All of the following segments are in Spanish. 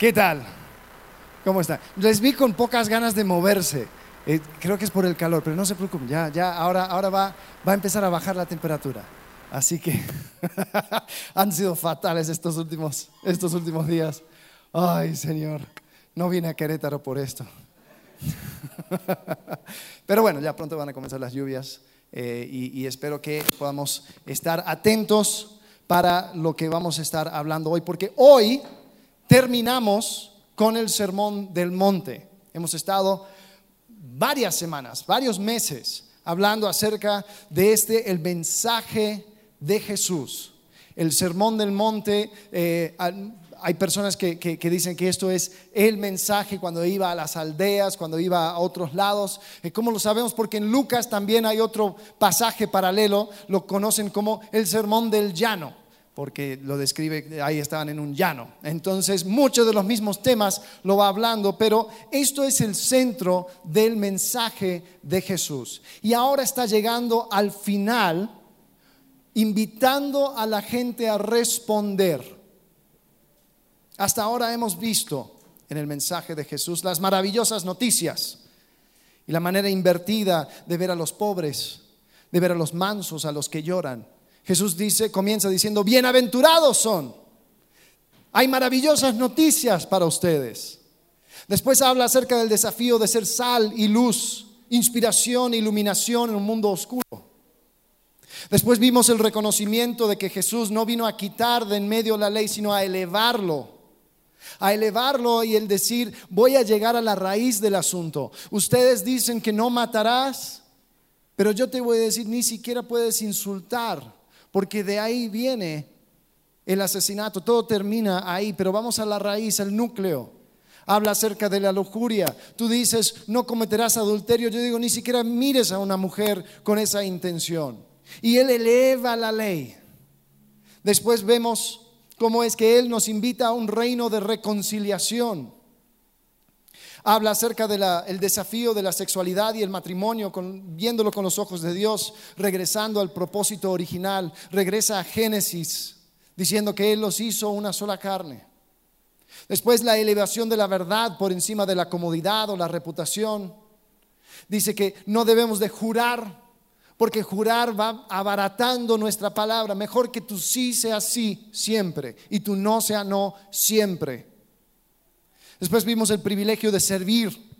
¿Qué tal? ¿Cómo están? Les vi con pocas ganas de moverse. Eh, creo que es por el calor, pero no se preocupen, ya, ya, ahora, ahora va, va a empezar a bajar la temperatura. Así que han sido fatales estos últimos, estos últimos días. Ay, Señor, no vine a Querétaro por esto. Pero bueno, ya pronto van a comenzar las lluvias eh, y, y espero que podamos estar atentos para lo que vamos a estar hablando hoy, porque hoy terminamos con el Sermón del Monte. Hemos estado varias semanas, varios meses, hablando acerca de este, el mensaje de Jesús. El Sermón del Monte, eh, hay personas que, que, dicen que esto es el mensaje cuando iba a las aldeas, cuando iba a otros lados. Eh, ¿Cómo lo sabemos? Porque en Lucas también hay otro pasaje paralelo, lo conocen como el Sermón del Llano porque lo describe, ahí estaban en un llano. Entonces, muchos de los mismos temas lo va hablando, pero esto es el centro del mensaje de Jesús. Y ahora está llegando al final, invitando a la gente a responder. Hasta ahora hemos visto en el mensaje de Jesús las maravillosas noticias y la manera invertida de ver a los pobres, de ver a los mansos, a los que lloran Jesús dice, comienza diciendo, bienaventurados son. Hay maravillosas noticias para ustedes. Después habla acerca del desafío de ser sal y luz, inspiración e iluminación en un mundo oscuro. Después vimos el reconocimiento de que Jesús no vino a quitar de en medio la ley, sino a elevarlo. A elevarlo y el decir, voy a llegar a la raíz del asunto. Ustedes dicen que no matarás, pero yo te voy a decir, ni siquiera puedes insultar porque de ahí viene el asesinato, todo termina ahí, pero vamos a la raíz, al núcleo. Habla acerca de la lujuria. Tú dices, no cometerás adulterio. Yo digo, ni siquiera mires a una mujer con esa intención. Y Él eleva la ley. Después vemos cómo es que Él nos invita a un reino de reconciliación habla acerca del desafío de la sexualidad y el matrimonio, viéndolo con los ojos de Dios, regresando al propósito original, regresa a Génesis, diciendo que Él los hizo una sola carne. Después la elevación de la verdad por encima de la comodidad o la reputación. Dice que no debemos de jurar, porque jurar va abaratando nuestra palabra. Mejor que tu sí sea sí siempre y tu no sea no siempre. Después vimos el privilegio de servir,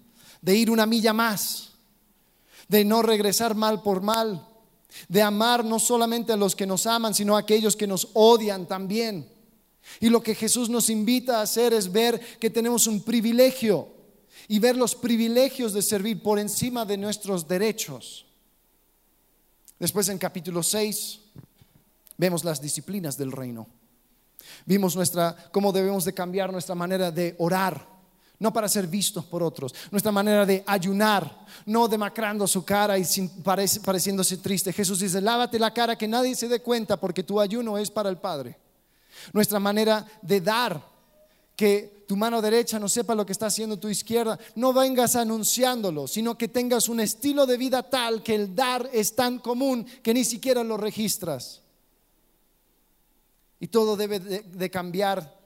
de ir una milla más, de no regresar mal por mal, de amar no solamente a los que nos aman, sino a aquellos que nos odian también. Y lo que Jesús nos invita a hacer es ver que tenemos un privilegio y ver los privilegios de servir por encima de nuestros derechos. Después en capítulo 6 vemos las disciplinas del reino. Vimos nuestra cómo debemos de cambiar nuestra manera de orar no para ser vistos por otros. Nuestra manera de ayunar, no demacrando su cara y pareciéndose triste. Jesús dice, lávate la cara que nadie se dé cuenta porque tu ayuno es para el Padre. Nuestra manera de dar, que tu mano derecha no sepa lo que está haciendo tu izquierda. No vengas anunciándolo, sino que tengas un estilo de vida tal que el dar es tan común que ni siquiera lo registras. Y todo debe de cambiar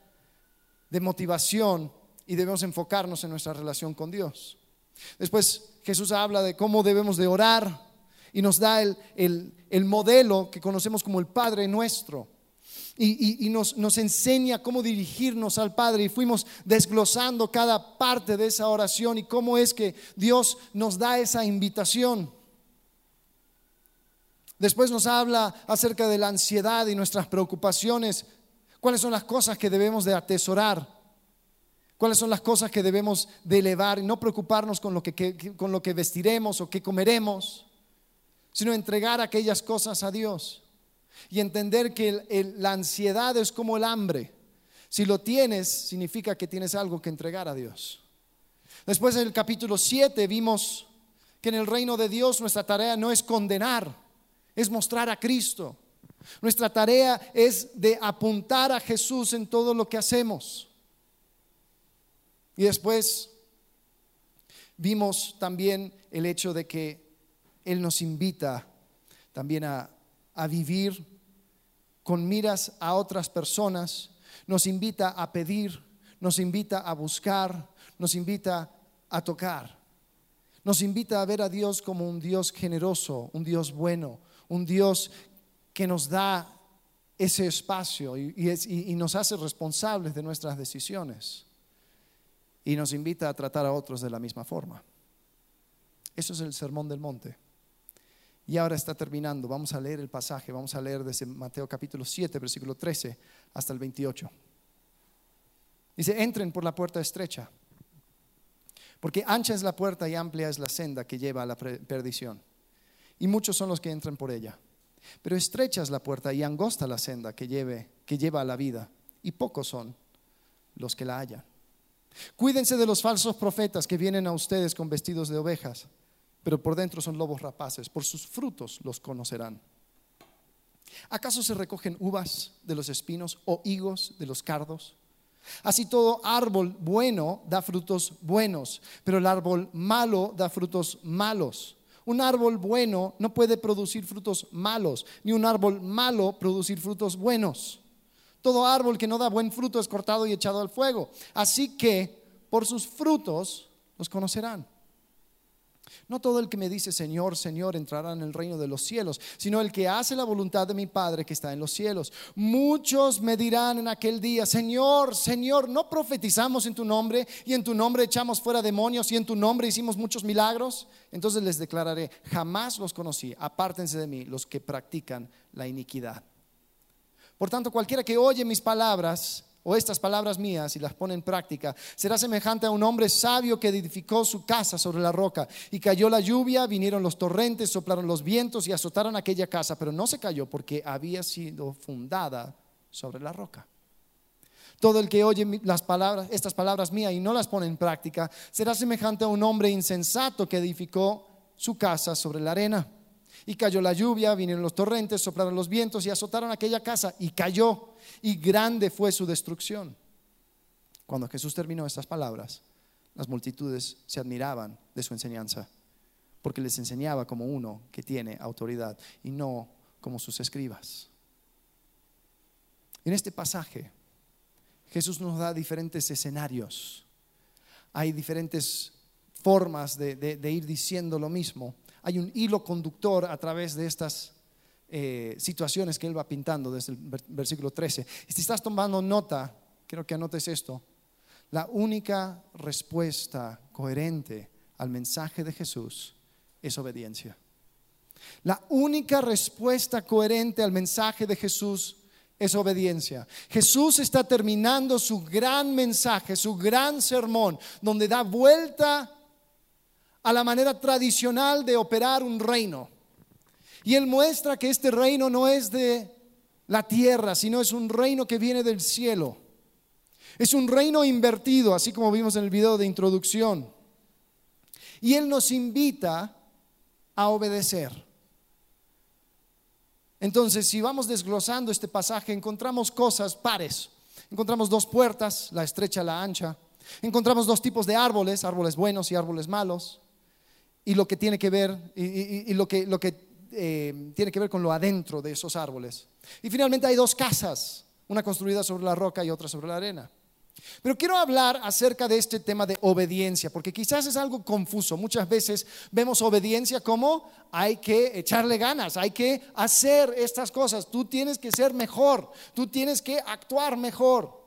de motivación y debemos enfocarnos en nuestra relación con Dios. Después Jesús habla de cómo debemos de orar y nos da el, modelo que conocemos como el Padre nuestro. Y, nos, nos, enseña cómo dirigirnos al Padre y fuimos desglosando cada parte de esa oración y cómo es que Dios nos da esa invitación. Después nos habla acerca de la ansiedad y nuestras preocupaciones, cuáles son las cosas que debemos de atesorar cuáles son las cosas que debemos de elevar y no preocuparnos con lo que, con lo que vestiremos o qué comeremos, sino entregar aquellas cosas a Dios y entender que la ansiedad es como el hambre. Si lo tienes, significa que tienes algo que entregar a Dios. Después en el capítulo 7 vimos que en el reino de Dios nuestra tarea no es condenar, es mostrar a Cristo. Nuestra tarea es de apuntar a Jesús en todo lo que hacemos. Y después vimos también el hecho de que Él nos invita también a, vivir con miras a otras personas, nos invita a pedir, nos invita a buscar, nos invita a tocar, nos invita a ver a Dios como un Dios generoso, un Dios bueno, un Dios que nos da ese espacio y, nos hace responsables de nuestras decisiones y nos invita a tratar a otros de la misma forma. Eso es el sermón del monte. Y ahora está terminando. Vamos a leer el pasaje. Vamos a leer desde Mateo capítulo 7, versículo 13 hasta el 28. Dice, entren por la puerta estrecha, porque ancha es la puerta y amplia es la senda que lleva a la perdición. Y muchos son los que entran por ella. Pero estrecha es la puerta y angosta la senda que, que lleva a la vida, y pocos son los que la hallan. Cuídense de los falsos profetas que vienen a ustedes con vestidos de ovejas, pero por dentro son lobos rapaces. Por sus frutos los conocerán. ¿Acaso se recogen uvas de los espinos o higos de los cardos? Así todo árbol bueno da frutos buenos, pero el árbol malo da frutos malos. Un árbol bueno no puede producir frutos malos, ni un árbol malo producir frutos buenos. Todo árbol que no da buen fruto es cortado y echado al fuego. Así que por sus frutos los conocerán. No todo el que me dice Señor, Señor entrará en el reino de los cielos, sino el que hace la voluntad de mi Padre que está en los cielos. Muchos me dirán en aquel día, Señor, Señor, ¿no profetizamos en tu nombre y en tu nombre echamos fuera demonios y en tu nombre hicimos muchos milagros? Entonces les declararé, jamás los conocí, apártense de mí los que practican la iniquidad. Por tanto, cualquiera que oye mis palabras o estas palabras mías y las pone en práctica, será semejante a un hombre sabio que edificó su casa sobre la roca y cayó la lluvia, vinieron los torrentes, soplaron los vientos y azotaron aquella casa, pero no se cayó porque había sido fundada sobre la roca. Todo el que oye las palabras, estas palabras mías y no las pone en práctica, será semejante a un hombre insensato que edificó su casa sobre la arena. Y cayó la lluvia, vinieron los torrentes, soplaron los vientos y azotaron aquella casa y cayó. Y grande fue su destrucción. Cuando Jesús terminó estas palabras, las multitudes se admiraban de su enseñanza, porque les enseñaba como uno que tiene autoridad y no como sus escribas. En este pasaje, Jesús nos da diferentes escenarios. Hay diferentes formas de, ir diciendo lo mismo hay un hilo conductor a través de estas eh, situaciones que él va pintando desde el versículo 13. Y si estás tomando nota, quiero que anotes esto. La única respuesta coherente al mensaje de Jesús es obediencia. La única respuesta coherente al mensaje de Jesús es obediencia. Jesús está terminando su gran mensaje, su gran sermón, donde da vuelta a la manera tradicional de operar un reino. Y él muestra que este reino no es de la tierra, sino es un reino que viene del cielo. Es un reino invertido, así como vimos en el video de introducción. Y él nos invita a obedecer. Entonces, si vamos desglosando este pasaje, encontramos cosas pares. Encontramos dos puertas, la estrecha la ancha. Encontramos dos tipos de árboles, árboles buenos y árboles malos y lo que tiene que ver, y, lo que, lo que eh, tiene que ver con lo adentro de esos árboles. Y finalmente hay dos casas, una construida sobre la roca y otra sobre la arena. Pero quiero hablar acerca de este tema de obediencia, porque quizás es algo confuso. Muchas veces vemos obediencia como hay que echarle ganas, hay que hacer estas cosas, tú tienes que ser mejor, tú tienes que actuar mejor.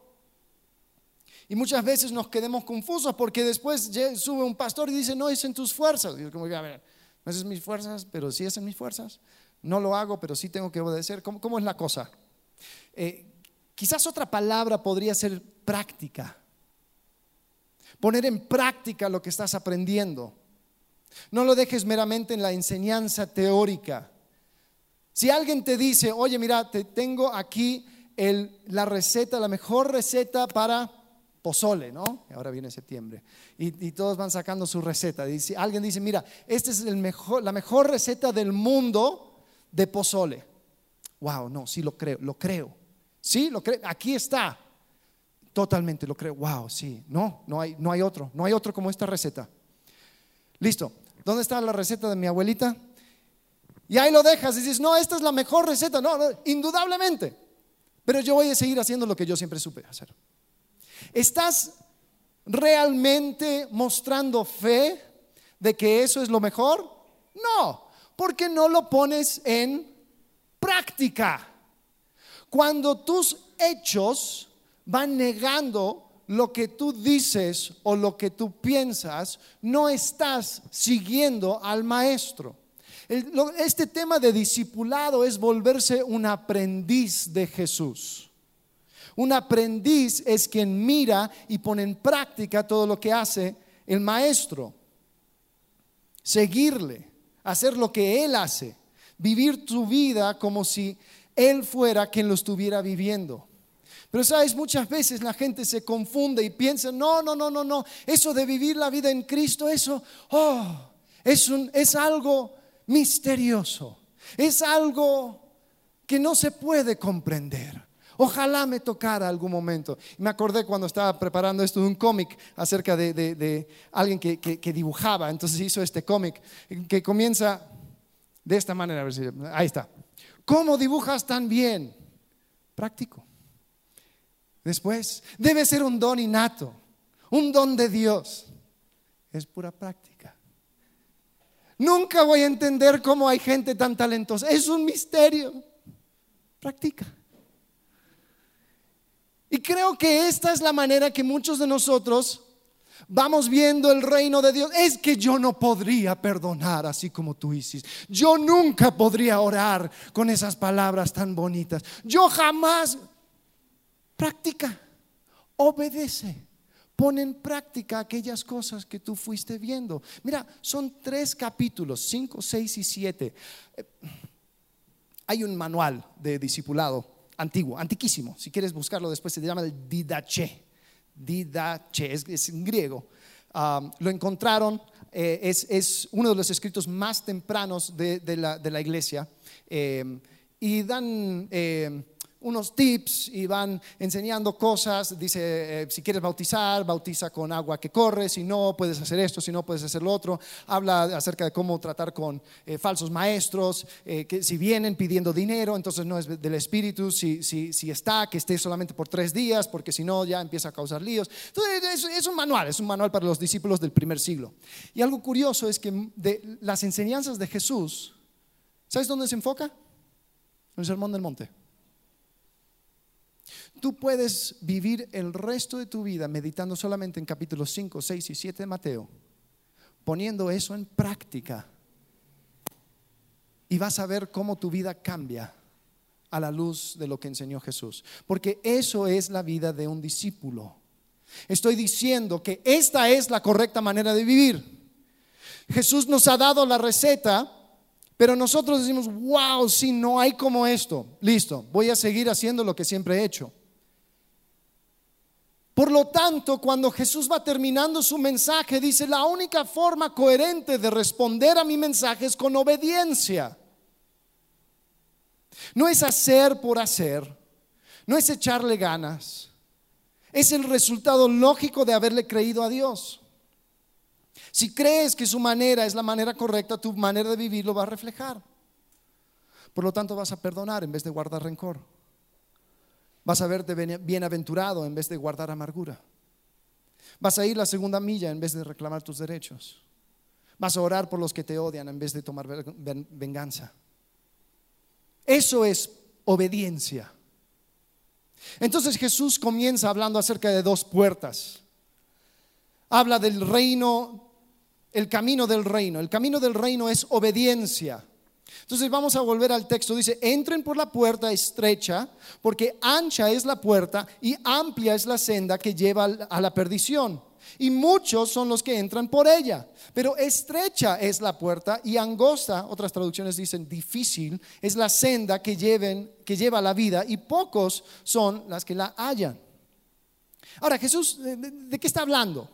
Y muchas veces nos quedemos confusos porque después sube un pastor y dice, no es en tus fuerzas. Y yo como, a ver, no es en mis fuerzas, pero sí es en mis fuerzas. No lo hago, pero sí tengo que obedecer. ¿Cómo, cómo es la cosa? Eh, quizás otra palabra podría ser práctica. Poner en práctica lo que estás aprendiendo. No lo dejes meramente en la enseñanza teórica. Si alguien te dice, oye, mira, te tengo aquí la receta, la mejor receta para pozole, ¿no? Ahora viene septiembre. Y, todos van sacando su receta. Dice, alguien dice, mira, esta es la mejor receta del mundo de pozole. Wow, no, sí lo creo, lo creo. Sí, lo creo. Aquí está. Totalmente lo creo. Wow, sí. No, no hay, no hay otro. No hay otro como esta receta. Listo. ¿Dónde está la receta de mi abuelita? Y ahí lo dejas y dices, no, esta es la mejor receta. no indudablemente. Pero yo voy a seguir haciendo lo que yo siempre supe hacer. ¿Estás realmente mostrando fe de que eso es lo mejor? No, porque no lo pones en práctica. Cuando tus hechos van negando lo que tú dices o lo que tú piensas, no estás siguiendo al maestro. Este tema de discipulado es volverse un aprendiz de Jesús. Un aprendiz es quien mira y pone en práctica todo lo que hace el maestro. Seguirle, hacer lo que él hace, vivir tu vida como si él fuera quien lo estuviera viviendo. Pero sabes, muchas veces la gente se confunde y piensa, no, no, no, no, no, eso de vivir la vida en Cristo, eso, oh, es, un, es algo misterioso, es algo que no se puede comprender. Ojalá me tocara algún momento. Me acordé cuando estaba preparando esto de un cómic acerca de, alguien que, que, dibujaba, entonces hizo este cómic que comienza de esta manera, a ver si, ahí está. ¿Cómo dibujas tan bien? Práctico. Después, debe ser un don innato, un don de Dios. Es pura práctica. Nunca voy a entender cómo hay gente tan talentosa. Es un misterio. Practica. Y creo que esta es la manera que muchos de nosotros vamos viendo el reino de Dios. Es que yo no podría perdonar así como tú hiciste. Yo nunca podría orar con esas palabras tan bonitas. Yo jamás practica, obedece. Pon en práctica aquellas cosas que tú fuiste viendo. Mira, son tres capítulos, cinco, seis y siete. Eh, hay un manual de discipulado antiguo, antiquísimo. Si quieres buscarlo después, se llama el Didache. Didache, es, en griego. Ah, lo encontraron, eh, es, uno de los escritos más tempranos de, la, iglesia. Eh, y dan unos tips y van enseñando cosas. Dice, eh, si quieres bautizar, bautiza con agua que corre, si no, puedes hacer esto, si no, puedes hacer lo otro. Habla acerca de cómo tratar con eh, falsos maestros, eh, que si vienen pidiendo dinero, entonces no es del Espíritu, si, si, si, está, que esté solamente por tres días, porque si no, ya empieza a causar líos. Entonces, es, es un manual, es un manual para los discípulos del primer siglo. Y algo curioso es que de las enseñanzas de Jesús, ¿sabes dónde se enfoca? En el Sermón del Monte. Tú puedes vivir el resto de tu vida meditando solamente en capítulos 5, 6 y 7 de Mateo, poniendo eso en práctica. Y vas a ver cómo tu vida cambia a la luz de lo que enseñó Jesús. Porque eso es la vida de un discípulo. Estoy diciendo que esta es la correcta manera de vivir. Jesús nos ha dado la receta, pero nosotros decimos, wow, si no hay como esto, listo, voy a seguir haciendo lo que siempre he hecho. Por lo tanto, cuando Jesús va terminando su mensaje, dice, la única forma coherente de responder a mi mensaje es con obediencia. No es hacer por hacer, no es echarle ganas, es el resultado lógico de haberle creído a Dios. Si crees que su manera es la manera correcta, tu manera de vivir lo va a reflejar. Por lo tanto, vas a perdonar en vez de guardar rencor. Vas a verte bienaventurado en vez de guardar amargura. Vas a ir la segunda milla en vez de reclamar tus derechos. Vas a orar por los que te odian en vez de tomar venganza. Eso es obediencia. Entonces Jesús comienza hablando acerca de dos puertas. Habla del reino, el camino del reino. El camino del reino es obediencia. Entonces vamos a volver al texto. Dice, entren por la puerta estrecha, porque ancha es la puerta y amplia es la senda que lleva a la perdición. Y muchos son los que entran por ella. Pero estrecha es la puerta y angosta, otras traducciones dicen difícil, es la senda que, que lleva a la vida y pocos son las que la hallan. Ahora, Jesús, ¿de qué está hablando?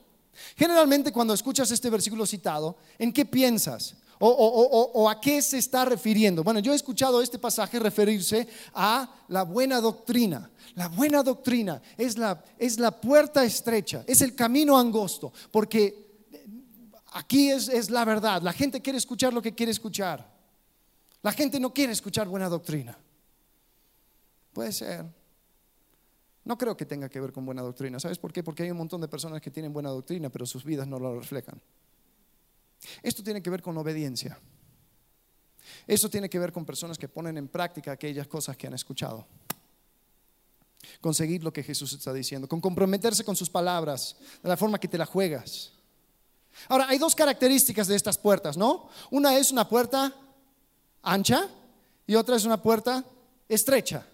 Generalmente cuando escuchas este versículo citado, ¿en qué piensas? O, a qué se está refiriendo? Bueno, yo he escuchado este pasaje referirse a la buena doctrina. La buena doctrina es la, es la puerta estrecha, es el camino angosto, porque aquí es, es la verdad. La gente quiere escuchar lo que quiere escuchar. La gente no quiere escuchar buena doctrina. Puede ser. No creo que tenga que ver con buena doctrina. ¿Sabes por qué? Porque hay un montón de personas que tienen buena doctrina, pero sus vidas no lo reflejan. Esto tiene que ver con obediencia. Esto tiene que ver con personas que ponen en práctica aquellas cosas que han escuchado. Conseguir lo que Jesús está diciendo, con comprometerse con sus palabras, de la forma que te la juegas. Ahora, hay dos características de estas puertas, ¿no? Una es una puerta ancha y otra es una puerta estrecha.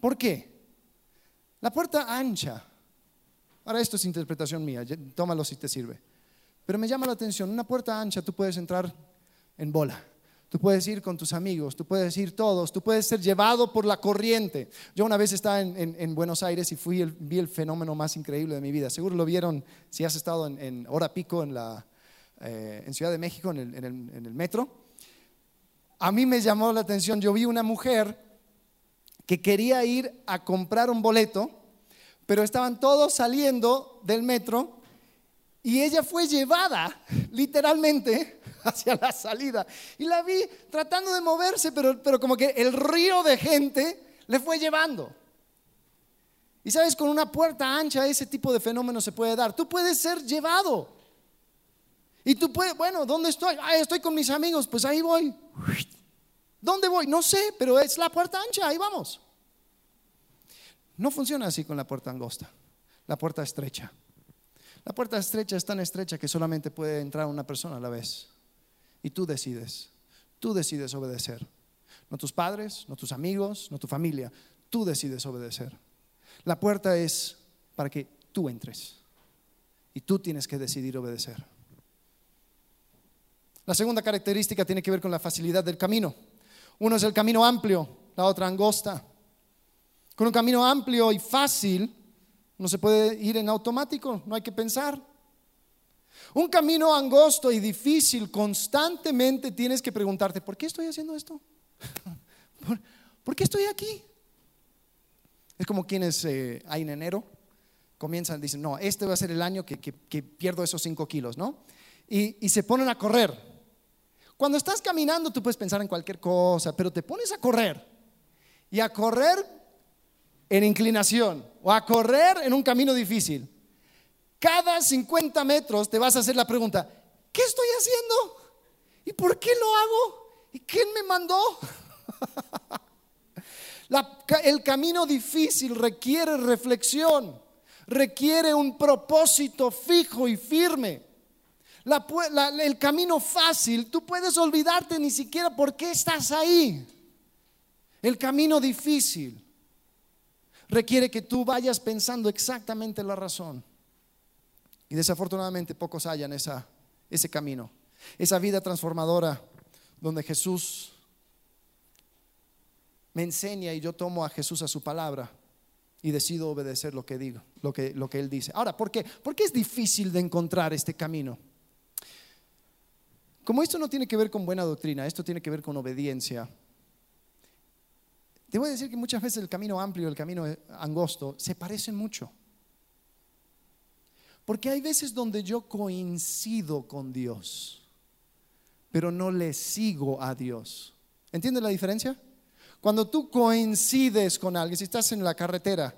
¿Por qué? La puerta ancha. Ahora esto es interpretación mía, tómalo si te sirve. Pero me llama la atención, una puerta ancha tú puedes entrar en bola. Tú puedes ir con tus amigos, tú puedes ir todos, tú puedes ser llevado por la corriente. Yo una vez estaba en, Buenos Aires y fui vi el fenómeno más increíble de mi vida. Seguro lo vieron si has estado en, hora pico en, la, eh, en Ciudad de México, el, en el metro. A mí me llamó la atención, yo vi una mujer que quería ir a comprar un boleto, pero estaban todos saliendo del metro y ella fue llevada literalmente hacia la salida. Y la vi tratando de moverse, pero, pero como que el río de gente le fue llevando. Y sabes, con una puerta ancha ese tipo de fenómeno se puede dar. Tú puedes ser llevado. Y tú puedes, bueno, ¿dónde estoy? Ah, estoy con mis amigos, pues ahí voy. ¿Dónde voy? No sé, pero es la puerta ancha, ahí vamos. No funciona así con la puerta angosta, la puerta estrecha. La puerta estrecha es tan estrecha que solamente puede entrar una persona a la vez. Y tú decides, tú decides obedecer. No tus padres, no tus amigos, no tu familia, tú decides obedecer. La puerta es para que tú entres. Y tú tienes que decidir obedecer. La segunda característica tiene que ver con la facilidad del camino. Uno es el camino amplio, la otra angosta. Con un camino amplio y fácil, no se puede ir en automático, no hay que pensar. Un camino angosto y difícil, constantemente tienes que preguntarte, ¿por qué estoy haciendo esto? ¿Por, qué estoy aquí? Es como quienes eh, hay en enero comienzan, dicen, no, este va a ser el año que, pierdo esos cinco kilos, ¿no? y se ponen a correr cuando estás caminando tú puedes pensar en cualquier cosa, pero te pones a correr y a correr en inclinación o a correr en un camino difícil. Cada 50 metros te vas a hacer la pregunta, ¿qué estoy haciendo? ¿Y por qué lo hago? ¿Y quién me mandó? el camino difícil requiere reflexión, requiere un propósito fijo y firme el camino fácil, tú puedes olvidarte ni siquiera por qué estás ahí. El camino difícil requiere que tú vayas pensando exactamente la razón. Y desafortunadamente pocos hallan esa, ese camino, esa vida transformadora donde Jesús me enseña y yo tomo a Jesús a su palabra y decido obedecer lo que digo, lo que, lo que Él dice. Ahora, ¿por qué? ¿Por qué es difícil de encontrar este camino? Como esto no tiene que ver con buena doctrina, esto tiene que ver con obediencia. Te voy a decir que muchas veces el camino amplio y el camino angosto se parecen mucho. Porque hay veces donde yo coincido con Dios, pero no le sigo a Dios. ¿Entiendes la diferencia? Cuando tú coincides con alguien, si estás en la carretera,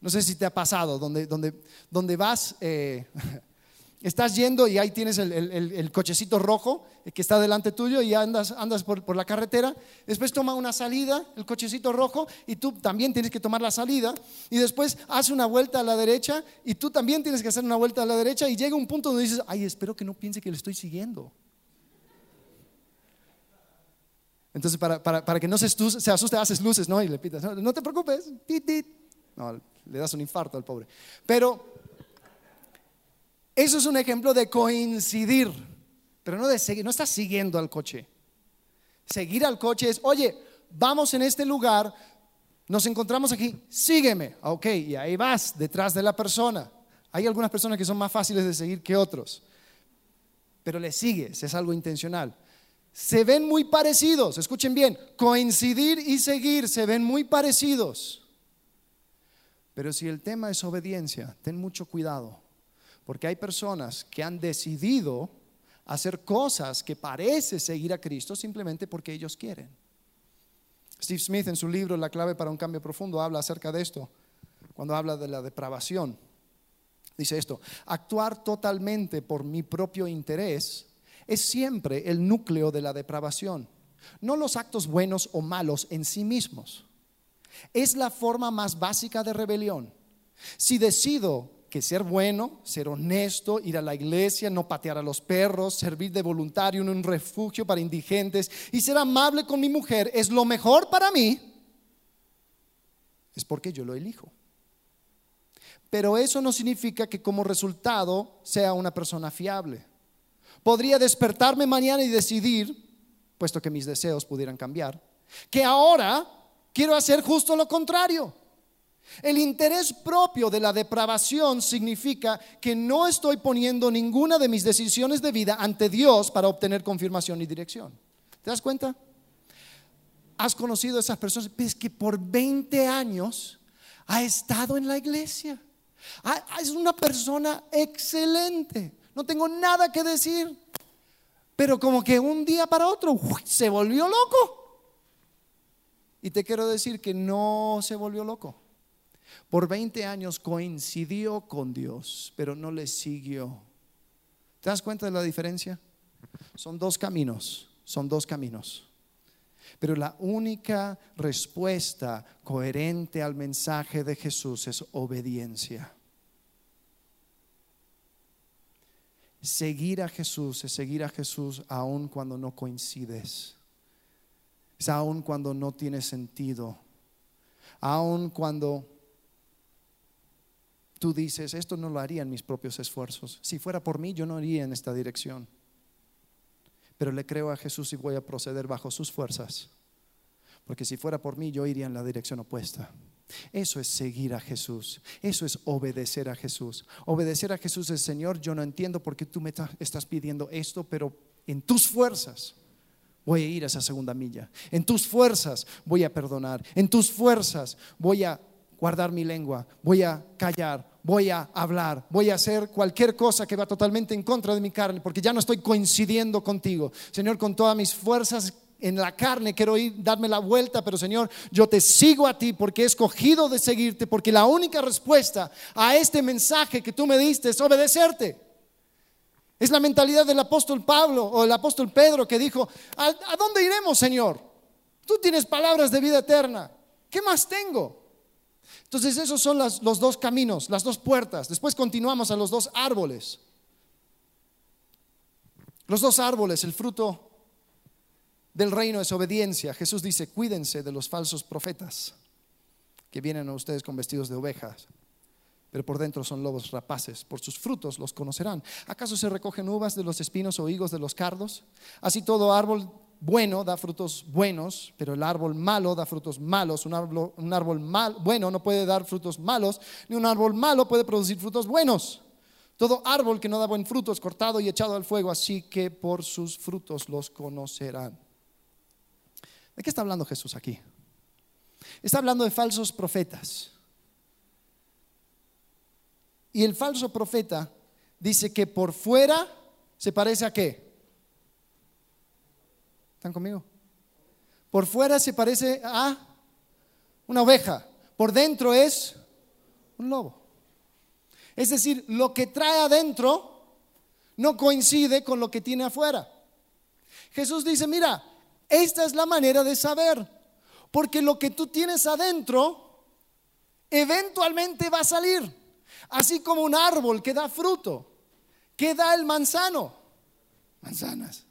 no sé si te ha pasado, donde, donde, donde vas, eh, estás yendo y ahí tienes el, cochecito rojo que está delante tuyo y andas, andas por, la carretera. Después toma una salida, el cochecito rojo, y tú también tienes que tomar la salida. Y después hace una vuelta a la derecha y tú también tienes que hacer una vuelta a la derecha. Y llega un punto donde dices, ay, espero que no piense que le estoy siguiendo. Entonces, para, que no se, se, asuste, haces luces, ¿no? Y le pitas, no, te preocupes, No, le das un infarto al pobre. Pero eso es un ejemplo de coincidir, pero no de seguir, no estás siguiendo al coche. Seguir al coche es, oye, vamos en este lugar, nos encontramos aquí, sígueme. Ah, ok, y ahí vas, detrás de la persona. Hay algunas personas que son más fáciles de seguir que otros, pero le sigues, es algo intencional. Se ven muy parecidos, escuchen bien, coincidir y seguir se ven muy parecidos. Pero si el tema es obediencia, ten mucho cuidado porque hay personas que han decidido hacer cosas que parece seguir a Cristo simplemente porque ellos quieren. Steve Smith en su libro La clave para un cambio profundo habla acerca de esto, cuando habla de la depravación. Dice esto, actuar totalmente por mi propio interés es siempre el núcleo de la depravación, no los actos buenos o malos en sí mismos. Es la forma más básica de rebelión. Si decido que ser bueno, ser honesto, ir a la iglesia, no patear a los perros, servir de voluntario en un refugio para indigentes y ser amable con mi mujer es lo mejor para mí, es porque yo lo elijo. Pero eso no significa que como resultado sea una persona fiable. Podría despertarme mañana y decidir, puesto que mis deseos pudieran cambiar, que ahora quiero hacer justo lo contrario. El interés propio de la depravación significa que no estoy poniendo ninguna de mis decisiones de vida ante Dios para obtener confirmación y dirección. ¿Te das cuenta? Has conocido a esas personas, es que por 20 años ha estado en la iglesia. Es una persona excelente. No tengo nada que decir. Pero como que un día para otro se volvió loco. Y te quiero decir que no se volvió loco. Por 20 años coincidió con Dios, pero no le siguió. ¿Te das cuenta de la diferencia? Son dos caminos, son dos caminos. Pero la única respuesta coherente al mensaje de Jesús es obediencia. Seguir a Jesús es seguir a Jesús aun cuando no coincides. Es aun cuando no tiene sentido. Aun cuando tú dices, esto no lo haría en mis propios esfuerzos. Si fuera por mí, yo no iría en esta dirección. Pero le creo a Jesús y voy a proceder bajo sus fuerzas. Porque si fuera por mí, yo iría en la dirección opuesta. Eso es seguir a Jesús. Eso es obedecer a Jesús. Obedecer a Jesús es, Señor, yo no entiendo por qué tú me estás pidiendo esto, pero en tus fuerzas voy a ir a esa segunda milla. En tus fuerzas voy a perdonar. En tus fuerzas voy a guardar mi lengua, voy a callar, voy a hablar, voy a hacer cualquier cosa que va totalmente en contra de mi carne, porque ya no estoy coincidiendo contigo. Señor, con todas mis fuerzas en la carne quiero ir, darme la vuelta, pero Señor, yo te sigo a ti porque he escogido de seguirte, porque la única respuesta a este mensaje que tú me diste es obedecerte. Es la mentalidad del apóstol Pablo o el apóstol Pedro que dijo, ¿a, a dónde iremos, Señor? Tú tienes palabras de vida eterna. ¿Qué más tengo? Entonces esos son los dos caminos, las dos puertas. Después continuamos a los dos árboles. Los dos árboles, el fruto del reino es obediencia. Jesús dice, cuídense de los falsos profetas que vienen a ustedes con vestidos de ovejas, pero por dentro son lobos rapaces. Por sus frutos los conocerán. ¿Acaso se recogen uvas de los espinos o higos de los cardos? Así todo árbol bueno da frutos buenos, pero el árbol malo da frutos malos. Un árbol, un árbol mal, bueno no puede dar frutos malos, ni un árbol malo puede producir frutos buenos. Todo árbol que no da buen fruto es cortado y echado al fuego, así que por sus frutos los conocerán. ¿De qué está hablando Jesús aquí? Está hablando de falsos profetas. Y el falso profeta dice que por fuera se parece a qué? ¿Están conmigo? Por fuera se parece a una oveja, por dentro es un lobo. Es decir, lo que trae adentro no coincide con lo que tiene afuera. Jesús dice, mira, esta es la manera de saber, porque lo que tú tienes adentro eventualmente va a salir, así como un árbol que da fruto, que da el manzano, manzanas.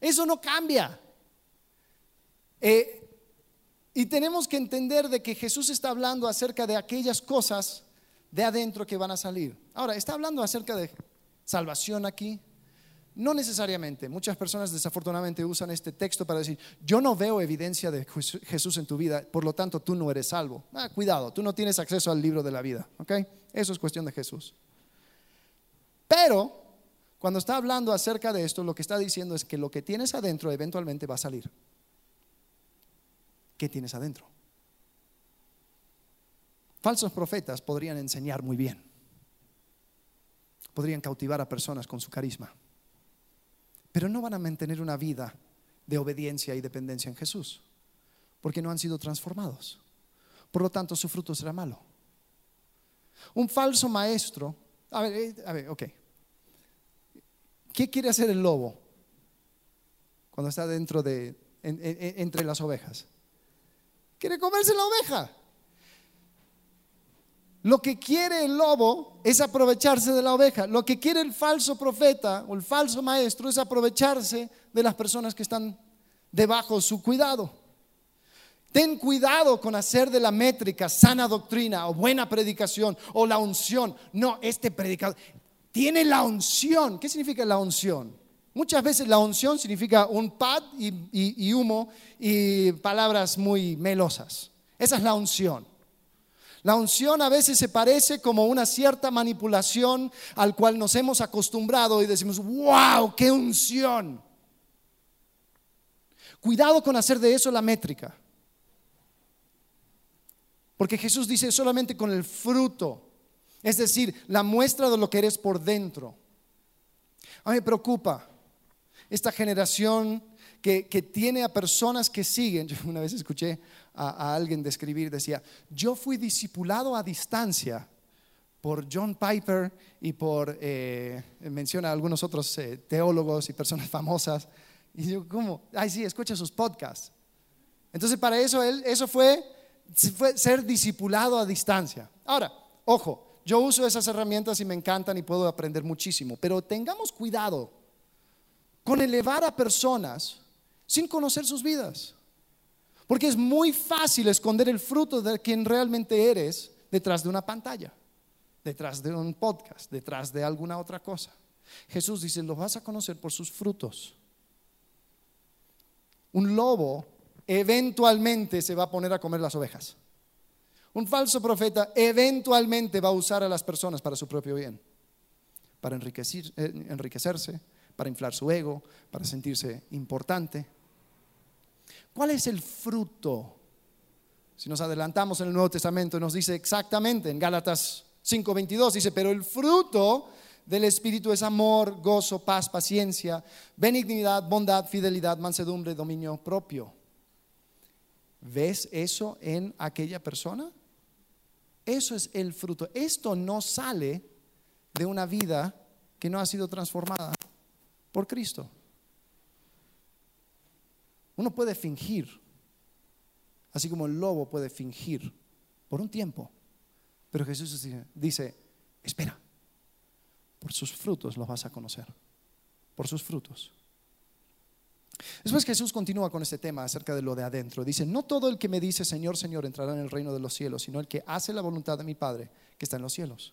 Eso no cambia. Eh, y tenemos que entender de que Jesús está hablando acerca de aquellas cosas de adentro que van a salir. Ahora, está hablando acerca de salvación aquí. No necesariamente. Muchas personas desafortunadamente usan este texto para decir, yo no veo evidencia de Jesús en tu vida, por lo tanto tú no eres salvo. Ah, cuidado, tú no tienes acceso al libro de la vida. ¿ok? Eso es cuestión de Jesús. Pero cuando está hablando acerca de esto, lo que está diciendo es que lo que tienes adentro eventualmente va a salir. ¿Qué tienes adentro? Falsos profetas podrían enseñar muy bien, podrían cautivar a personas con su carisma, pero no van a mantener una vida de obediencia y dependencia en Jesús. porque no han sido transformados. Por lo tanto, su fruto será malo. Un falso maestro, a ver, eh, a ver, ok. ¿Qué quiere hacer el lobo cuando está dentro de, entre las ovejas? Quiere comerse la oveja. Lo que quiere el lobo es aprovecharse de la oveja. Lo que quiere el falso profeta o el falso maestro es aprovecharse de las personas que están debajo de su cuidado. Ten cuidado con hacer de la métrica sana doctrina o buena predicación o la unción. No, este predicador tiene la unción. ¿Qué significa la unción? Muchas veces la unción significa un pad y, humo y palabras muy melosas. Esa es la unción. La unción a veces se parece como una cierta manipulación al cual nos hemos acostumbrado y decimos, wow, qué unción. Cuidado con hacer de eso la métrica. Porque Jesús dice solamente con el fruto, es decir, la muestra de lo que eres por dentro. A mí me preocupa esta generación que, tiene a personas que siguen. Yo una vez escuché a, alguien describir, decía, yo fui discipulado a distancia por John Piper y por, eh, menciona algunos otros eh, teólogos y personas famosas. Y yo, ¿cómo? Ay, sí, escucha sus podcasts. Entonces, para eso, él, eso fue fue ser discipulado a distancia. Ahora, ojo, yo uso esas herramientas y me encantan y puedo aprender muchísimo, pero tengamos cuidado con elevar a personas sin conocer sus vidas. Porque es muy fácil esconder el fruto de quien realmente eres detrás de una pantalla, detrás de un podcast, detrás de alguna otra cosa. Jesús dice, los vas a conocer por sus frutos. Un lobo eventualmente se va a poner a comer las ovejas. Un falso profeta eventualmente va a usar a las personas para su propio bien, para eh, enriquecerse, para inflar su ego, para sentirse importante. ¿Cuál es el fruto? Si nos adelantamos en el Nuevo Testamento, nos dice exactamente en Gálatas 5:22, dice, pero el fruto del Espíritu es amor, gozo, paz, paciencia, benignidad, bondad, fidelidad, mansedumbre, dominio propio. ¿Ves eso en aquella persona? Eso es el fruto. Esto no sale de una vida que no ha sido transformada por Cristo. Uno puede fingir, así como el lobo puede fingir por un tiempo, pero Jesús dice, espera, por sus frutos los vas a conocer, por sus frutos. Después Jesús continúa con este tema acerca de lo de adentro. Dice, no todo el que me dice Señor, Señor entrará en el reino de los cielos, sino el que hace la voluntad de mi Padre que está en los cielos.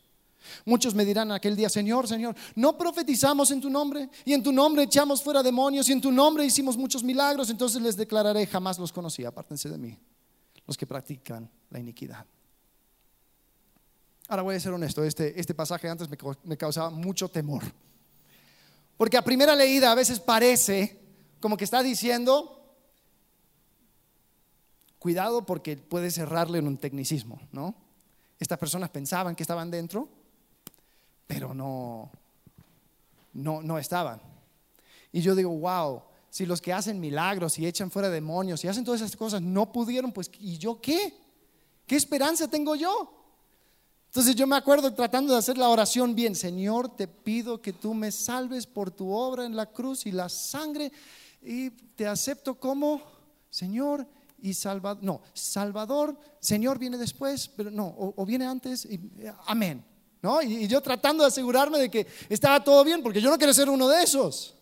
Muchos me dirán aquel día, Señor, Señor, no profetizamos en tu nombre y en tu nombre echamos fuera demonios y en tu nombre hicimos muchos milagros, entonces les declararé, jamás los conocí, apártense de mí, los que practican la iniquidad. Ahora voy a ser honesto, este, este pasaje antes me, me causaba mucho temor, porque a primera leída a veces parece como que está diciendo, cuidado porque puede cerrarle en un tecnicismo, ¿no? Estas personas pensaban que estaban dentro, pero no, no, no estaban. Y yo digo, wow, si los que hacen milagros y echan fuera demonios y hacen todas esas cosas no pudieron, pues ¿y yo qué? ¿Qué esperanza tengo yo? Entonces yo me acuerdo tratando de hacer la oración bien, Señor, te pido que tú me salves por tu obra en la cruz y la sangre y te acepto como Señor y Salvador. No, Salvador, Señor viene después, pero no, o, viene antes, y, amén. ¿No? Y, yo tratando de asegurarme de que estaba todo bien, porque yo no quiero ser uno de esos.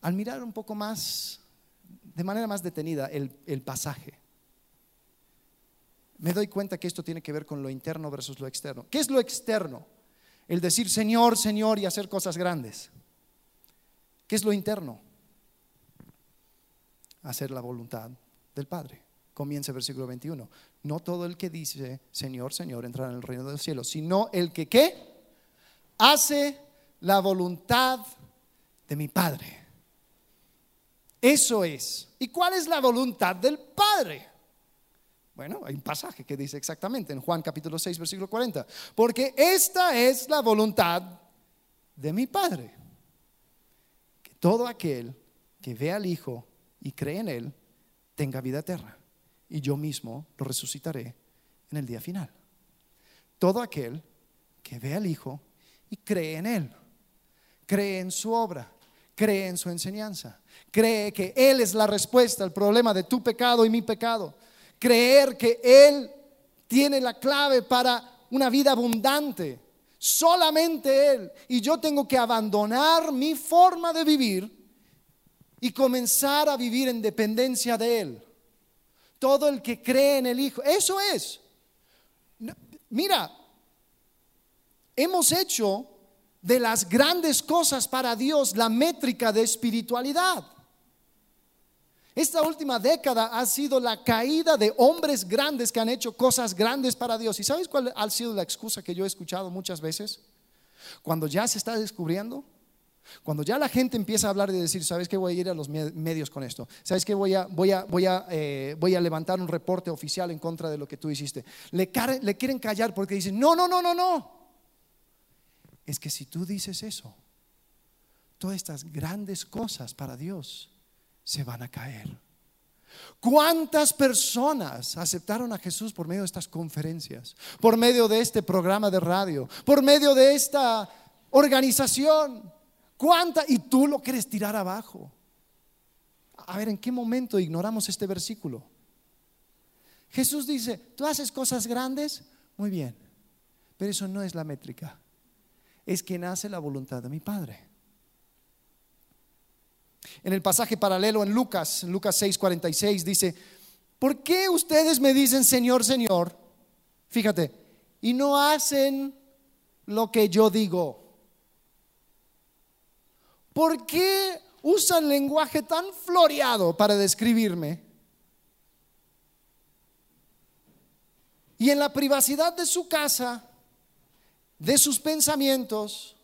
Al mirar un poco más, de manera más detenida, el, el pasaje, me doy cuenta que esto tiene que ver con lo interno versus lo externo. ¿Qué es lo externo? El decir Señor, Señor y hacer cosas grandes. ¿Qué es lo interno? hacer la voluntad del Padre. Comienza el versículo 21. No todo el que dice, Señor, Señor, entrará en el reino del cielo, sino el que qué? Hace la voluntad de mi Padre. Eso es. ¿Y cuál es la voluntad del Padre? Bueno, hay un pasaje que dice exactamente en Juan capítulo 6, versículo 40. Porque esta es la voluntad de mi Padre. Que todo aquel que ve al Hijo y cree en Él, tenga vida eterna y yo mismo lo resucitaré en el día final. Todo aquel que ve al Hijo y cree en Él, cree en su obra, cree en su enseñanza, cree que Él es la respuesta al problema de tu pecado y mi pecado, creer que Él tiene la clave para una vida abundante, solamente Él, y yo tengo que abandonar mi forma de vivir y comenzar a vivir en dependencia de Él. Todo el que cree en el Hijo, eso es. Mira, hemos hecho de las grandes cosas para Dios la métrica de espiritualidad. Esta última década ha sido la caída de hombres grandes que han hecho cosas grandes para Dios. ¿Y sabes cuál ha sido la excusa que yo he escuchado muchas veces? Cuando ya se está descubriendo, cuando ya la gente empieza a hablar de decir, ¿sabes qué? Voy a ir a los medios con esto. ¿Sabes qué? Voy a, voy a, voy a, eh, voy a levantar un reporte oficial en contra de lo que tú hiciste. Le, le quieren callar porque dicen, no, no, no, no, no. Es que si tú dices eso, todas estas grandes cosas para Dios se van a caer. ¿Cuántas personas aceptaron a Jesús por medio de estas conferencias, por medio de este programa de radio, por medio de esta organización? ¿Cuánta? Y tú lo quieres tirar abajo. A ver, ¿en qué momento ignoramos este versículo? Jesús dice, tú haces cosas grandes, muy bien, pero eso no es la métrica. Es que nace la voluntad de mi Padre. En el pasaje paralelo en Lucas, Lucas 6:46 dice, ¿por qué ustedes me dicen Señor, Señor? Fíjate, y no hacen lo que yo digo. ¿Por qué usan lenguaje tan floreado para describirme? Y en la privacidad de su casa, de sus pensamientos,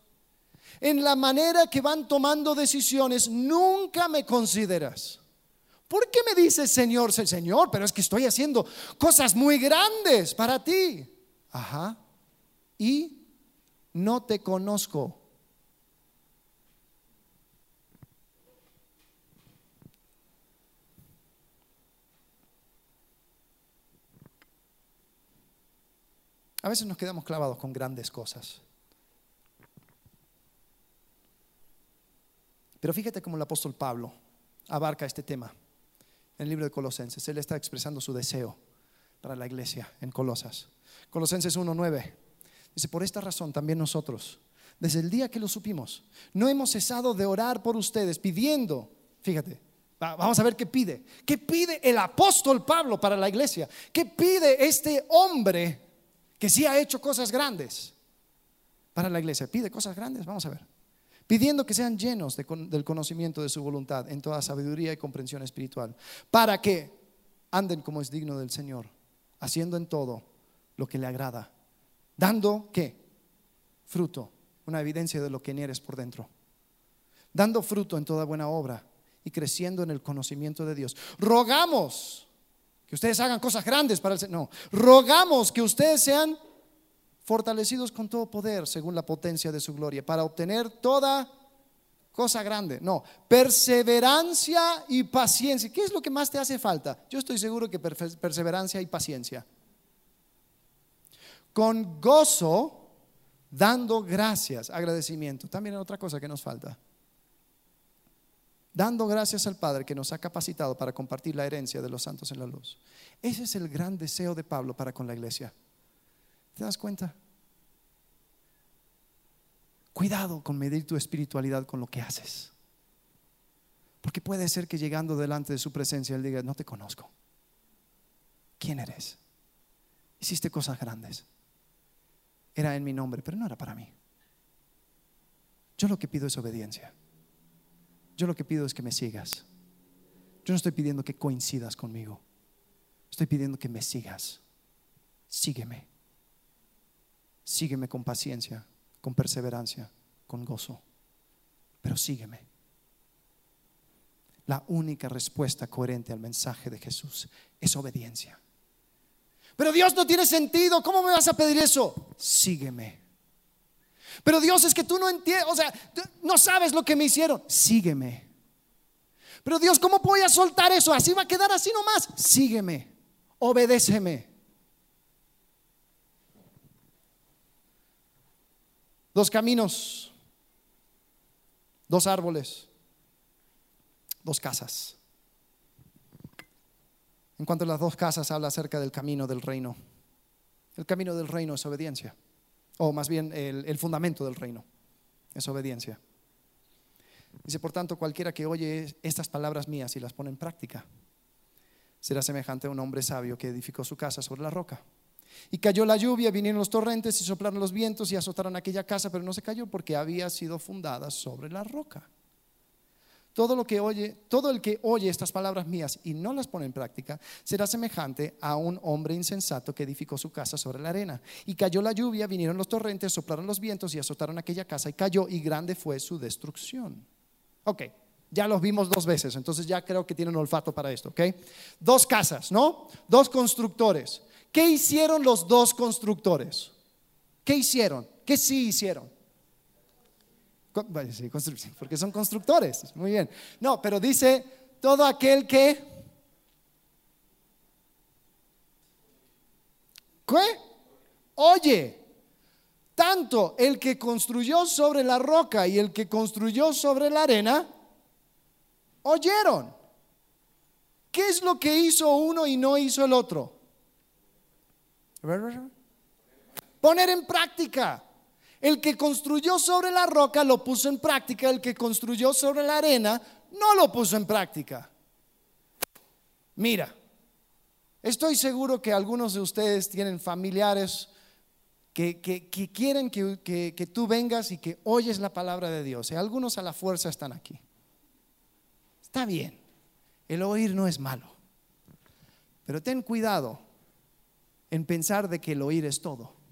en la manera que van tomando decisiones, nunca me consideras. ¿Por qué me dices Señor, Señor? Pero es que estoy haciendo cosas muy grandes para ti. Ajá. Y no te conozco. A veces nos quedamos clavados con grandes cosas. Pero fíjate cómo el apóstol Pablo abarca este tema en el libro de Colosenses. Él está expresando su deseo para la iglesia en Colosas. Colosenses 1.9 dice, por esta razón también nosotros, desde el día que lo supimos, no hemos cesado de orar por ustedes, pidiendo, fíjate, vamos a ver qué pide, qué pide el apóstol Pablo para la iglesia, qué pide este hombre que sí ha hecho cosas grandes para la iglesia, pide cosas grandes, vamos a ver pidiendo que sean llenos del conocimiento de su voluntad en toda sabiduría y comprensión espiritual, para que anden como es digno del Señor, haciendo en todo lo que le agrada, dando qué? Fruto, una evidencia de lo que eres por dentro, dando fruto en toda buena obra y creciendo en el conocimiento de Dios. Rogamos que ustedes hagan cosas grandes para el Señor. No, rogamos que ustedes sean fortalecidos con todo poder según la potencia de su gloria, para obtener toda cosa grande. No, perseverancia y paciencia. ¿Qué es lo que más te hace falta? Yo estoy seguro que perseverancia y paciencia. Con gozo, dando gracias, agradecimiento. También otra cosa que nos falta. Dando gracias al Padre que nos ha capacitado para compartir la herencia de los santos en la luz. Ese es el gran deseo de Pablo para con la iglesia. ¿Te das cuenta? Cuidado con medir tu espiritualidad con lo que haces. Porque puede ser que llegando delante de su presencia Él diga, no te conozco. ¿Quién eres? Hiciste cosas grandes. Era en mi nombre, pero no era para mí. Yo lo que pido es obediencia. Yo lo que pido es que me sigas. Yo no estoy pidiendo que coincidas conmigo. Estoy pidiendo que me sigas. Sígueme. Sígueme con paciencia, con perseverancia, con gozo. Pero sígueme. La única respuesta coherente al mensaje de Jesús es obediencia. Pero Dios no tiene sentido. ¿Cómo me vas a pedir eso? Sígueme. Pero Dios es que tú no entiendes, o sea, no sabes lo que me hicieron. Sígueme. Pero Dios, ¿cómo voy a soltar eso? Así va a quedar así nomás. Sígueme, obedéceme. Dos caminos, dos árboles, dos casas. En cuanto a las dos casas, habla acerca del camino del reino. El camino del reino es obediencia, o más bien el, fundamento del reino es obediencia. Dice, por tanto, cualquiera que oye estas palabras mías y las pone en práctica, será semejante a un hombre sabio que edificó su casa sobre la roca. Y cayó la lluvia, vinieron los torrentes y soplaron los vientos y azotaron aquella casa, pero no se cayó porque había sido fundada sobre la roca. Todo lo que oye, todo el que oye estas palabras mías y no las pone en práctica, será semejante a un hombre insensato que edificó su casa sobre la arena. Y cayó la lluvia, vinieron los torrentes, soplaron los vientos y azotaron aquella casa y cayó y grande fue su destrucción. Ok, ya los vimos dos veces, entonces ya creo que tienen olfato para esto, ¿ok? Dos casas, ¿no? Dos constructores. ¿Qué hicieron los dos constructores? ¿Qué hicieron? ¿Qué sí hicieron? Porque son constructores. Muy bien. No, pero dice todo aquel que... ¿Qué? Oye, tanto el que construyó sobre la roca y el que construyó sobre la arena, oyeron. ¿Qué es lo que hizo uno y no hizo el otro? Poner en práctica. El que construyó sobre la roca lo puso en práctica, el que construyó sobre la arena no lo puso en práctica. Mira, estoy seguro que algunos de ustedes tienen familiares que, quieren que, que, tú vengas y que oyes la palabra de Dios. Y algunos a la fuerza están aquí. Está bien, el oír no es malo, pero ten cuidado en pensar de que el oír es todo.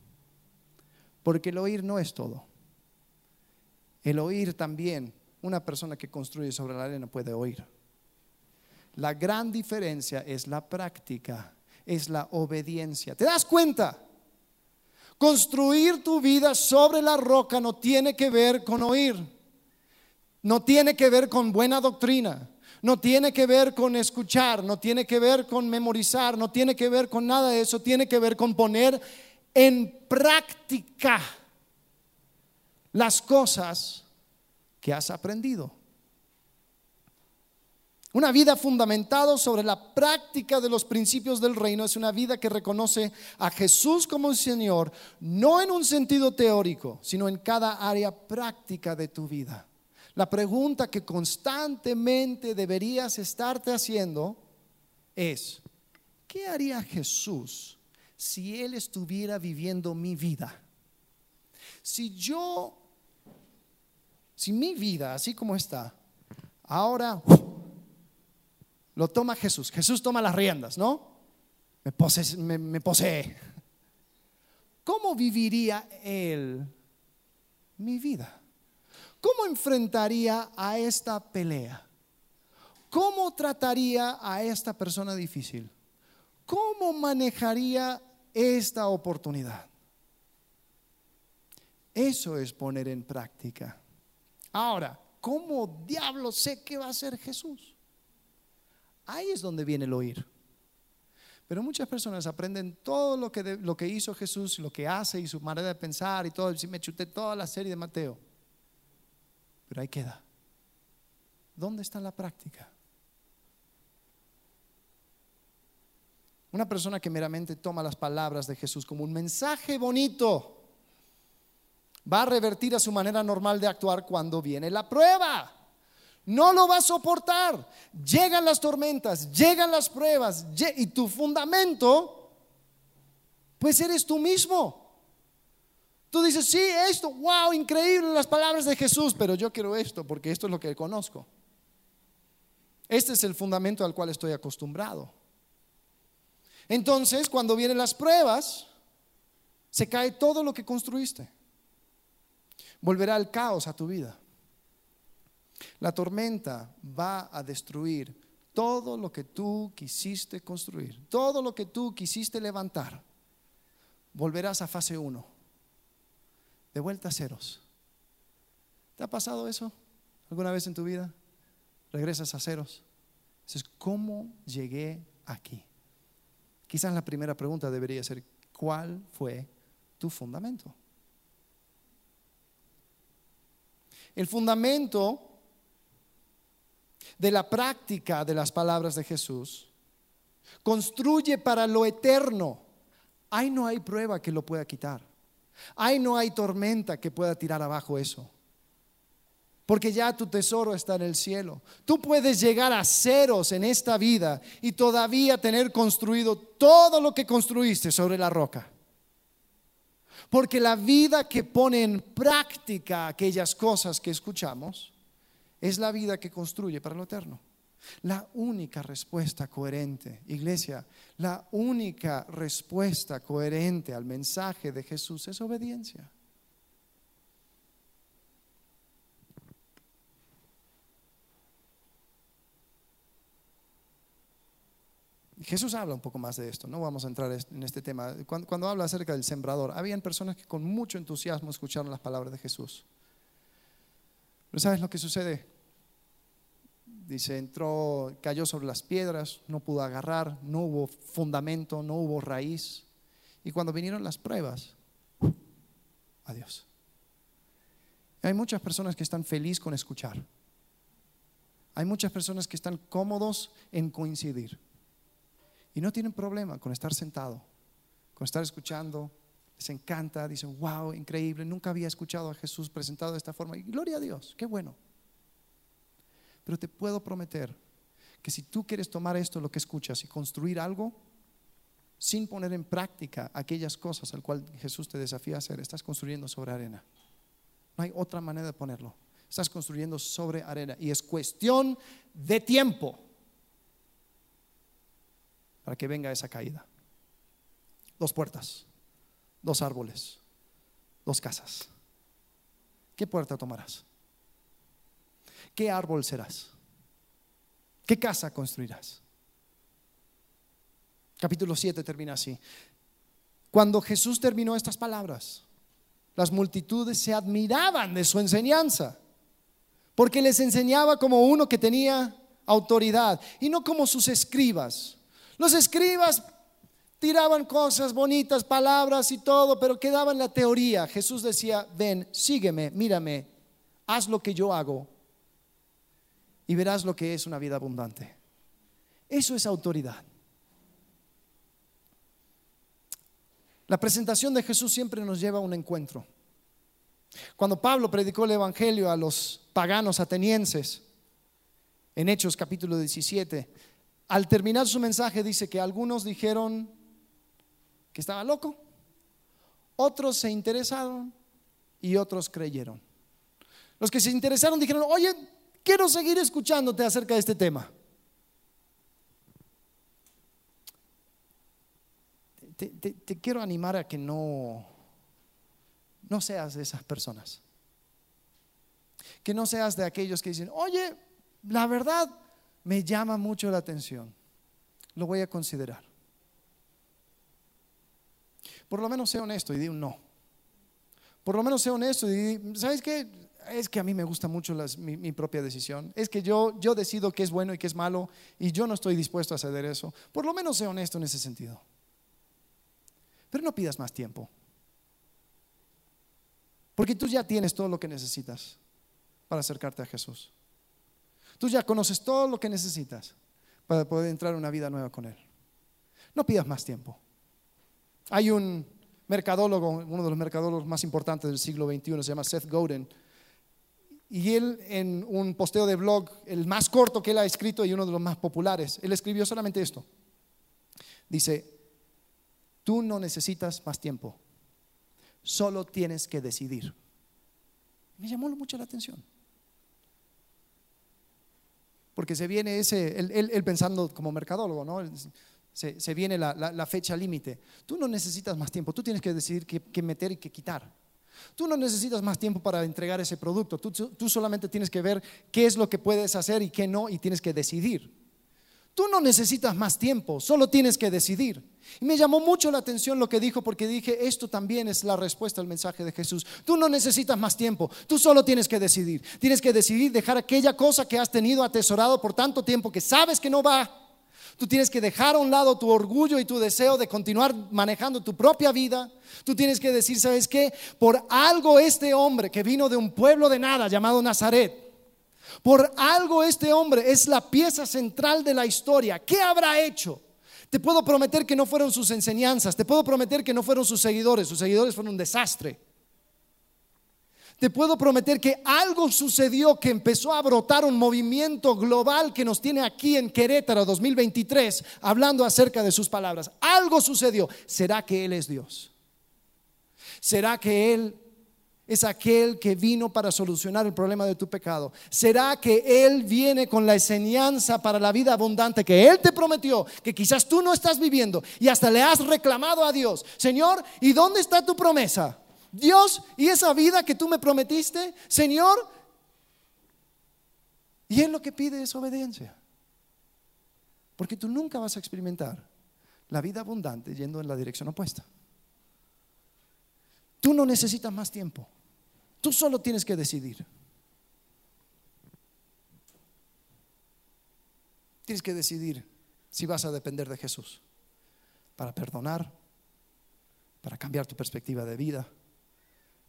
Porque el oír no es todo. El oír también, una persona que construye sobre la arena puede oír. La gran diferencia es la práctica, es la obediencia. ¿Te das cuenta? Construir tu vida sobre la roca no tiene que ver con oír, no tiene que ver con buena doctrina, no tiene que ver con escuchar, no tiene que ver con memorizar, no tiene que ver con nada de eso, tiene que ver con poner en práctica las cosas que has aprendido. Una vida fundamentada sobre la práctica de los principios del reino es una vida que reconoce a Jesús como Señor, no en un sentido teórico, sino en cada área práctica de tu vida. La pregunta que constantemente deberías estarte haciendo es, ¿qué haría Jesús si Él estuviera viviendo mi vida? Si yo, si mi vida, así como está, ahora lo toma Jesús, Jesús toma las riendas, ¿no? Me posee, me, posee. ¿Cómo viviría Él mi vida? ¿Cómo enfrentaría a esta pelea? ¿Cómo trataría a esta persona difícil? ¿Cómo manejaría esta oportunidad. Eso es poner en práctica. Ahora, ¿cómo diablo sé qué va a hacer Jesús? Ahí es donde viene el oír. Pero muchas personas aprenden todo lo que, lo que hizo Jesús, lo que hace y su manera de pensar y todo. Si me chuté toda la serie de Mateo. Pero ahí queda. ¿Dónde está la práctica? Una persona que meramente toma las palabras de Jesús como un mensaje bonito va a revertir a su manera normal de actuar cuando viene la prueba. No lo va a soportar. Llegan las tormentas, llegan las pruebas y tu fundamento, pues eres tú mismo. Tú dices, sí, esto, wow, increíble las palabras de Jesús, pero yo quiero esto porque esto es lo que conozco. Este es el fundamento al cual estoy acostumbrado. Entonces, cuando vienen las pruebas, se cae todo lo que construiste. Volverá el caos a tu vida. La tormenta va a destruir todo lo que tú quisiste construir, todo lo que tú quisiste levantar. Volverás a fase 1, de vuelta a ceros. ¿Te ha pasado eso alguna vez en tu vida? regresas a ceros. Dices, ¿cómo llegué aquí? Quizás la primera pregunta debería ser, ¿cuál fue tu fundamento? El fundamento de la práctica de las palabras de Jesús construye para lo eterno. Ahí no hay prueba que lo pueda quitar. Ahí no hay tormenta que pueda tirar abajo eso. Porque ya tu tesoro está en el cielo. Tú puedes llegar a ceros en esta vida y todavía tener construido todo lo que construiste sobre la roca. Porque la vida que pone en práctica aquellas cosas que escuchamos es la vida que construye para lo eterno. La única respuesta coherente, iglesia, la única respuesta coherente al mensaje de Jesús es obediencia. Jesús habla un poco más de esto, no vamos a entrar en este tema. Cuando, habla acerca del sembrador, habían personas que con mucho entusiasmo escucharon las palabras de Jesús. Pero ¿sabes lo que sucede? Dice, entró, cayó sobre las piedras, no pudo agarrar, no hubo fundamento, no hubo raíz. Y cuando vinieron las pruebas, adiós. Hay muchas personas que están felices con escuchar. Hay muchas personas que están cómodos en coincidir. Y no tienen problema con estar sentado, con estar escuchando. Les encanta, dicen, wow, increíble, nunca había escuchado a Jesús presentado de esta forma. Y gloria a Dios, qué bueno. Pero te puedo prometer que si tú quieres tomar esto, lo que escuchas, y construir algo, sin poner en práctica aquellas cosas al cual Jesús te desafía a hacer, estás construyendo sobre arena. No hay otra manera de ponerlo. Estás construyendo sobre arena. Y es cuestión de tiempo para que venga esa caída. Dos puertas, dos árboles, dos casas. ¿Qué puerta tomarás? ¿Qué árbol serás? ¿Qué casa construirás? Capítulo 7 termina así. Cuando Jesús terminó estas palabras, las multitudes se admiraban de su enseñanza, porque les enseñaba como uno que tenía autoridad y no como sus escribas los escribas tiraban cosas bonitas, palabras y todo, pero quedaba en la teoría. Jesús decía, ven, sígueme, mírame, haz lo que yo hago y verás lo que es una vida abundante. Eso es autoridad. La presentación de Jesús siempre nos lleva a un encuentro. Cuando Pablo predicó el Evangelio a los paganos atenienses, en Hechos capítulo 17, al terminar su mensaje dice que algunos dijeron que estaba loco, otros se interesaron y otros creyeron. Los que se interesaron dijeron, oye, quiero seguir escuchándote acerca de este tema. Te, quiero animar a que no, no seas de esas personas. Que no seas de aquellos que dicen, oye, la verdad, me llama mucho la atención. Lo voy a considerar. Por lo menos sea honesto y di un no. Por lo menos sea honesto y di, ¿sabes qué? Es que a mí me gusta mucho mi, propia decisión. Es que yo, yo decido qué es bueno y qué es malo y yo no estoy dispuesto a ceder eso. Por lo menos sea honesto en ese sentido. Pero no pidas más tiempo. Porque tú ya tienes todo lo que necesitas para acercarte a Jesús. Tú ya conoces todo lo que necesitas para poder entrar en una vida nueva con Él. No pidas más tiempo. Hay un mercadólogo, uno de los mercadólogos más importantes del siglo XXI, se llama Seth Godin, y él en un posteo de blog, el más corto que él ha escrito y uno de los más populares, él escribió solamente esto. Dice, tú no necesitas más tiempo, solo tienes que decidir. Me llamó mucho la atención porque se viene ese, él, pensando como mercadólogo, ¿no? Se, viene la, fecha límite. Tú no necesitas más tiempo, tú tienes que decidir qué, meter y qué quitar. Tú no necesitas más tiempo para entregar ese producto, tú, tú solamente tienes que ver qué es lo que puedes hacer y qué no, y tienes que decidir. Tú no necesitas más tiempo, solo tienes que decidir. Y me llamó mucho la atención lo que dijo porque dije, esto también es la respuesta al mensaje de Jesús. Tú no necesitas más tiempo, tú solo tienes que decidir. Tienes que decidir dejar aquella cosa que has tenido atesorado por tanto tiempo que sabes que no va. Tú tienes que dejar a un lado tu orgullo y tu deseo de continuar manejando tu propia vida. Tú tienes que decir, ¿sabes qué? Por algo este hombre que vino de un pueblo de nada llamado Nazaret, por algo este hombre es la pieza central de la historia. ¿Qué habrá hecho? Te puedo prometer que no fueron sus enseñanzas, te puedo prometer que no fueron sus seguidores, sus seguidores fueron un desastre. Te puedo prometer que algo sucedió que empezó a brotar un movimiento global que nos tiene aquí en Querétaro 2023 hablando acerca de sus palabras. Algo sucedió. ¿Será que Él es Dios? ¿Será que Él es aquel que vino para solucionar el problema de tu pecado. ¿Será que Él viene con la enseñanza para la vida abundante que Él te prometió, que quizás tú no estás viviendo y hasta le has reclamado a Dios? Señor, ¿y dónde está tu promesa? Dios, ¿y esa vida que tú me prometiste? Señor, y Él lo que pide es obediencia. Porque tú nunca vas a experimentar la vida abundante yendo en la dirección opuesta. Tú no necesitas más tiempo. Tú solo tienes que decidir. Tienes que decidir si vas a depender de Jesús para perdonar, para cambiar tu perspectiva de vida,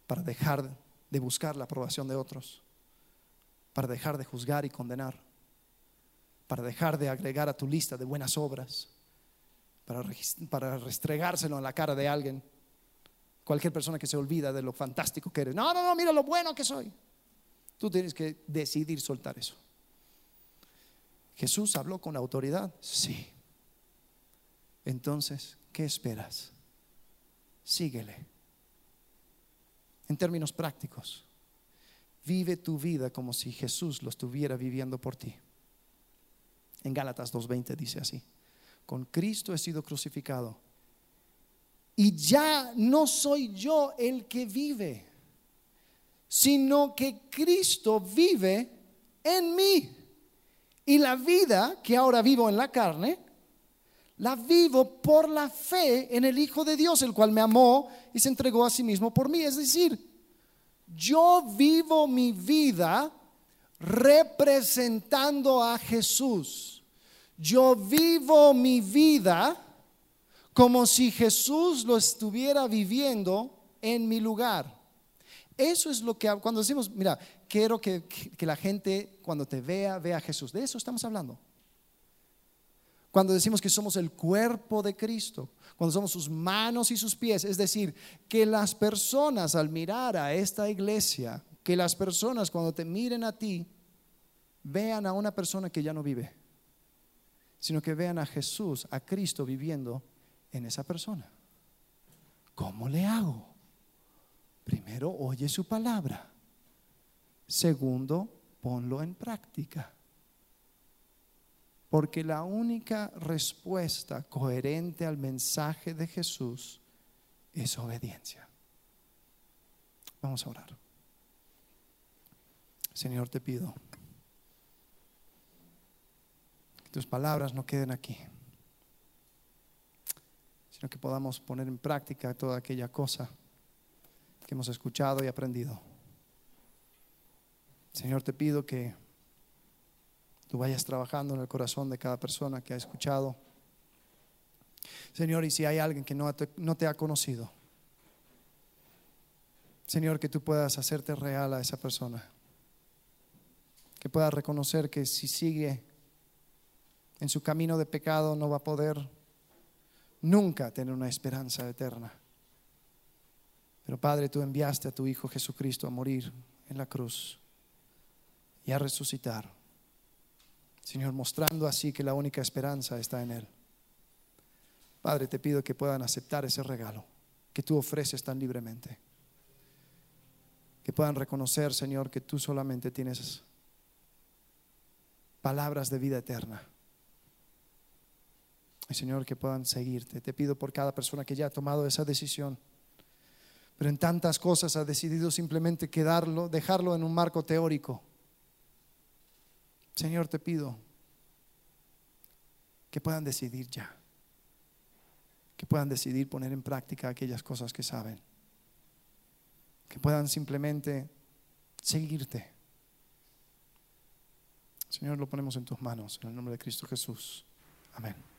para dejar de buscar la aprobación de otros, para dejar de juzgar y condenar, para dejar de agregar a tu lista de buenas obras, para, para restregárselo en la cara de alguien Cualquier persona que se olvida de lo fantástico que eres. No, no, no, mira lo bueno que soy. Tú tienes que decidir soltar eso. Jesús habló con autoridad. Sí. Entonces, ¿qué esperas? Síguele. En términos prácticos, vive tu vida como si Jesús lo estuviera viviendo por ti. En Gálatas 2.20 dice así, con Cristo he sido crucificado y ya no soy yo el que vive, sino que Cristo vive en mí. Y la vida que ahora vivo en la carne, la vivo por la fe en el Hijo de Dios, el cual me amó y se entregó a sí mismo por mí. Es decir, yo vivo mi vida representando a Jesús. Yo vivo mi vida como si Jesús lo estuviera viviendo en mi lugar. Eso es lo que cuando decimos, mira, quiero que, la gente cuando te vea, vea a Jesús. De eso estamos hablando. Cuando decimos que somos el cuerpo de Cristo, cuando somos sus manos y sus pies, es decir, que las personas al mirar a esta iglesia, que las personas cuando te miren a ti, vean a una persona que ya no vive, sino que vean a Jesús, a Cristo viviendo en esa persona. ¿Cómo le hago? Primero, oye su palabra. Segundo, ponlo en práctica. Porque la única respuesta coherente al mensaje de Jesús es obediencia. Vamos a orar. Señor, te pido que tus palabras no queden aquí que podamos poner en práctica toda aquella cosa que hemos escuchado y aprendido. Señor, te pido que tú vayas trabajando en el corazón de cada persona que ha escuchado. Señor, y si hay alguien que no te, no te ha conocido, Señor, que tú puedas hacerte real a esa persona. Que pueda reconocer que si sigue en su camino de pecado no va a poder nunca tener una esperanza eterna. Pero Padre, tú enviaste a tu Hijo Jesucristo a morir en la cruz y a resucitar. Señor, mostrando así que la única esperanza está en Él. Padre, te pido que puedan aceptar ese regalo que tú ofreces tan libremente. Que puedan reconocer, Señor, que tú solamente tienes palabras de vida eterna Señor, que puedan seguirte. Te pido por cada persona que ya ha tomado esa decisión. Pero en tantas cosas ha decidido simplemente quedarlo, dejarlo en un marco teórico. Señor, te pido que puedan decidir ya, que puedan decidir poner en práctica aquellas cosas que saben, que puedan simplemente seguirte. Señor, lo ponemos en tus manos, en el nombre de Cristo Jesús. Amén.